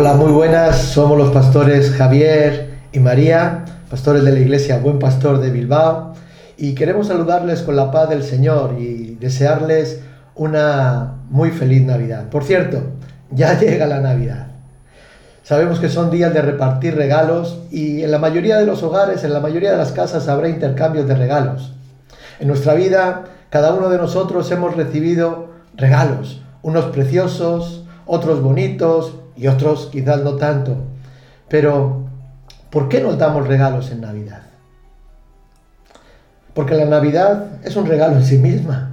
Hola, muy buenas. Somos los pastores Javier y María, pastores de la iglesia Buen Pastor de Bilbao, y queremos saludarles con la paz del Señor y desearles una muy feliz Navidad. Por cierto, ya llega la Navidad. Sabemos que son días de repartir regalos y en la mayoría de los hogares, en la mayoría de las casas habrá intercambios de regalos. En nuestra vida, cada uno de nosotros hemos recibido regalos, unos preciosos, otros bonitos y otros quizás no tanto. Pero, ¿por qué nos damos regalos en Navidad? Porque la Navidad es un regalo en sí misma.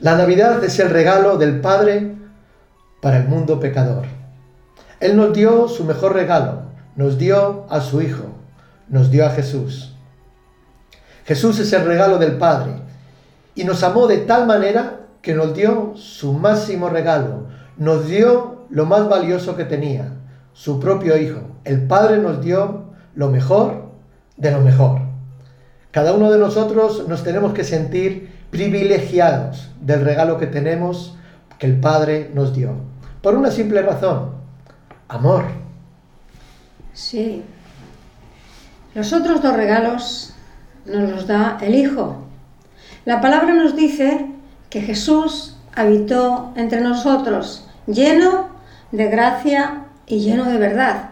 La Navidad es el regalo del Padre para el mundo pecador. Él nos dio su mejor regalo, nos dio a su Hijo, nos dio a Jesús. Jesús es el regalo del Padre y nos amó de tal manera que nos dio su máximo regalo, nos dio lo más valioso que tenía, su propio Hijo. El Padre nos dio lo mejor de lo mejor. Cada uno de nosotros nos tenemos que sentir privilegiados del regalo que tenemos que el Padre nos dio. Por una simple razón, amor. Sí. Los otros dos regalos nos los da el Hijo. La palabra nos dice que Jesús habitó entre nosotros, lleno de gracia y lleno de verdad.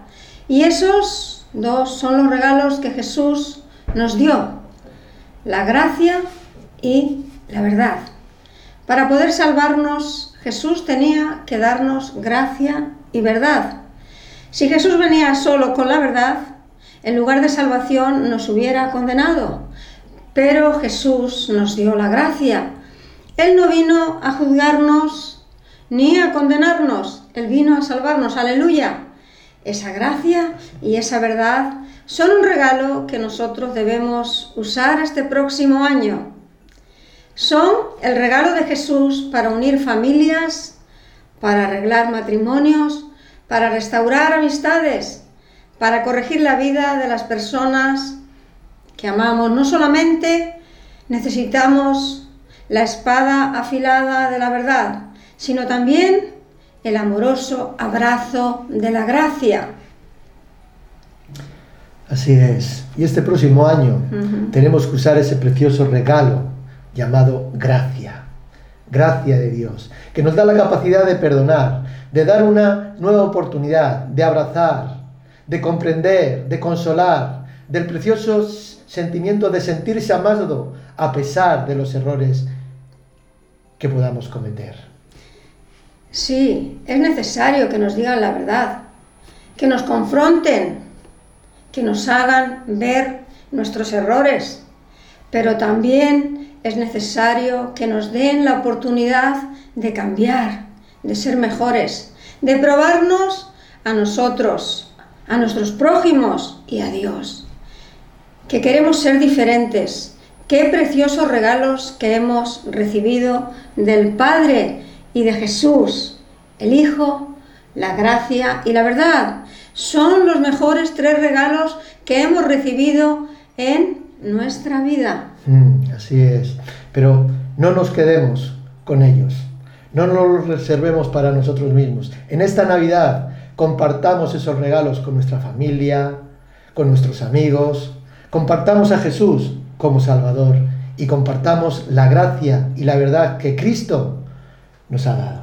Y esos dos son los regalos que Jesús nos dio, la gracia y la verdad. Para poder salvarnos, Jesús tenía que darnos gracia y verdad. Si Jesús venía solo con la verdad, en lugar de salvación nos hubiera condenado. Pero Jesús nos dio la gracia. Él no vino a juzgarnos ni a condenarnos. Él vino a salvarnos. Aleluya. Esa gracia y esa verdad son un regalo que nosotros debemos usar este próximo año. Son el regalo de Jesús para unir familias, para arreglar matrimonios, para restaurar amistades, para corregir la vida de las personas que amamos. No solamente necesitamos la espada afilada de la verdad, sino también el amoroso abrazo de la gracia. Así es. Y este próximo año tenemos que usar ese precioso regalo llamado gracia. Gracia de Dios, que nos da la capacidad de perdonar, de dar una nueva oportunidad, de abrazar, de comprender, de consolar, del precioso sentimiento de sentirse amado a pesar de los errores que podamos cometer. Sí, es necesario que nos digan la verdad, que nos confronten, que nos hagan ver nuestros errores, pero también es necesario que nos den la oportunidad de cambiar, de ser mejores, de probarnos a nosotros, a nuestros prójimos y a Dios. Que queremos ser diferentes. Qué preciosos regalos que hemos recibido del Padre y de Jesús, el Hijo, la gracia y la verdad. Son los mejores tres regalos que hemos recibido en nuestra vida. Mm, así es. Pero no nos quedemos con ellos. No nos los reservemos para nosotros mismos. En esta Navidad compartamos esos regalos con nuestra familia, con nuestros amigos. Compartamos a Jesús como Salvador y compartamos la gracia y la verdad que Cristo nos ha dado.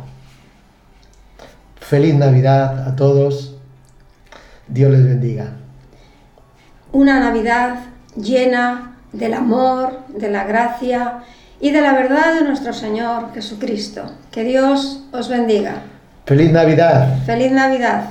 Feliz Navidad a todos. Dios les bendiga. Una Navidad llena del amor, de la gracia y de la verdad de nuestro Señor Jesucristo. Que Dios os bendiga. Feliz Navidad. Feliz Navidad.